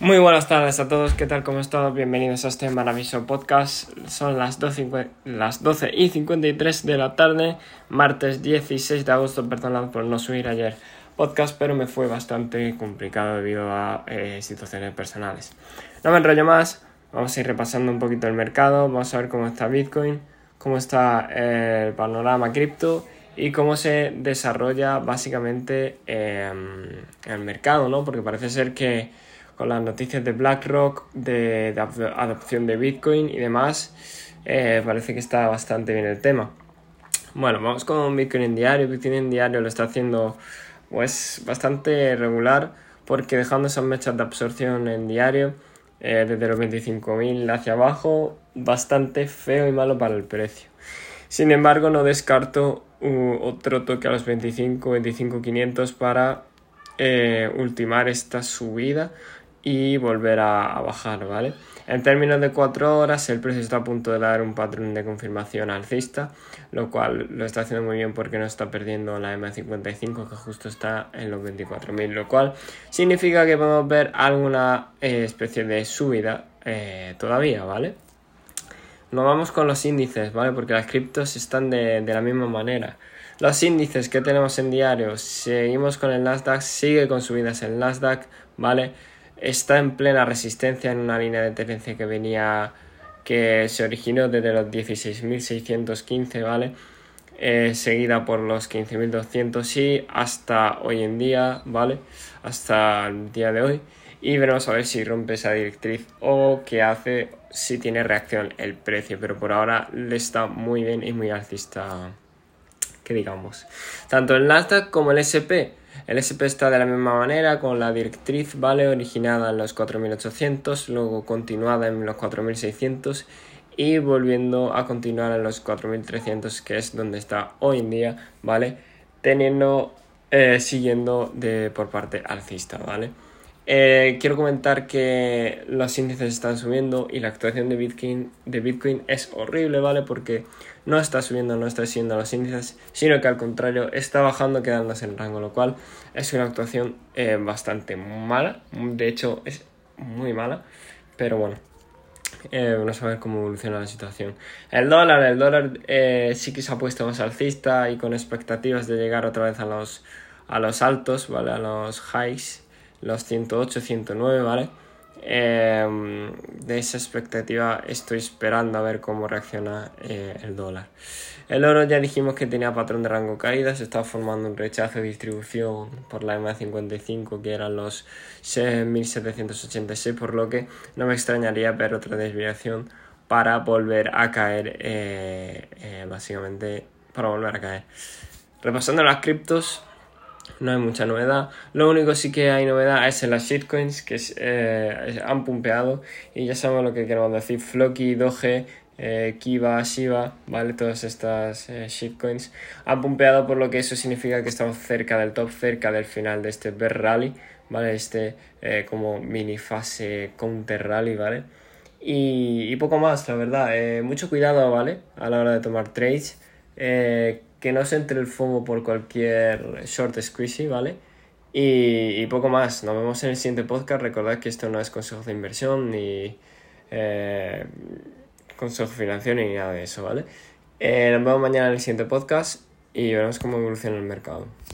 Muy buenas tardes a todos, ¿qué tal? ¿Cómo están? Bienvenidos a este maravilloso podcast. Son las 12, las 12 y 53 de la tarde, martes 16 de agosto. Perdonad por no subir ayer podcast, pero me fue bastante complicado debido a eh, situaciones personales. No me enrollo más, vamos a ir repasando un poquito el mercado, vamos a ver cómo está Bitcoin, cómo está el panorama cripto y cómo se desarrolla básicamente em, el mercado, ¿no? Porque parece ser que con las noticias de BlackRock, de, adopción de Bitcoin y demás, eh, parece que está bastante bien el tema. Bueno, vamos con Bitcoin en diario. Bitcoin en diario lo está haciendo pues bastante regular porque dejando esas mechas de absorción en diario eh, desde los 25.000 hacia abajo, bastante feo y malo para el precio. Sin embargo, no descarto otro toque a los 25, 25.500 para eh, ultimar esta subida y volver a, bajar, ¿vale? En términos de 4 horas, el precio está a punto de dar un patrón de confirmación alcista, lo cual lo está haciendo muy bien porque no está perdiendo la M55 que justo está en los 24.000, lo cual significa que podemos ver alguna eh, especie de subida eh, todavía, ¿vale? Nos vamos con los índices, ¿vale? Porque las criptos están de, de la misma manera. Los índices que tenemos en diario, seguimos con el Nasdaq, sigue con subidas el Nasdaq, ¿vale? Está en plena resistencia en una línea de tendencia que venía que se originó desde los 16.615, ¿vale? Eh, seguida por los 15.200 y hasta hoy en día, ¿vale? Hasta el día de hoy. Y veremos a ver si rompe esa directriz o qué hace, si tiene reacción el precio. Pero por ahora le está muy bien y muy alcista, que digamos. Tanto el Nasdaq como el SP el SP está de la misma manera con la directriz, ¿vale? Originada en los 4800, luego continuada en los 4600 y volviendo a continuar en los 4300 que es donde está hoy en día, ¿vale? Teniendo, eh, siguiendo de, por parte alcista, ¿vale? Eh, quiero comentar que los índices están subiendo y la actuación de Bitcoin, de Bitcoin es horrible, ¿vale? Porque no está subiendo, no está siguiendo los índices, sino que al contrario está bajando, quedándose en rango, lo cual es una actuación eh, bastante mala, de hecho es muy mala, pero bueno. Eh, vamos a ver cómo evoluciona la situación. El dólar, el dólar sí que se ha puesto más alcista y con expectativas de llegar otra vez a los, a los altos, ¿vale? A los highs los 108, 109, ¿vale? Em, de esa expectativa estoy esperando a ver cómo reacciona eh, el dólar. El oro ya dijimos que tenía patrón de rango caída, se está formando un rechazo de distribución por la MA55 que eran los 6.786, por lo que no me extrañaría ver otra desviación para volver a caer, eh, eh, básicamente para volver a caer. Repasando las criptos, no hay mucha novedad. Lo único sí que hay novedad es en las shitcoins que eh, han pumpeado y ya sabemos lo que queremos decir. Floki, Doge, eh, Kiva, Shiba, ¿vale? Todas estas eh, shitcoins han pumpeado por lo que eso significa que estamos cerca del top, cerca del final de este bear rally, ¿vale? Este eh, como mini fase counter rally, ¿vale? Y poco más, la verdad. mucho cuidado, ¿vale? A la hora de tomar trades que no se entre el FOMO por cualquier short squeezy, ¿vale? Y, poco más. Nos vemos en el siguiente podcast. Recordad que esto no es consejo de inversión ni eh, consejo financiero ni nada de eso, ¿vale? Eh, nos vemos mañana en el siguiente podcast y veremos cómo evoluciona el mercado.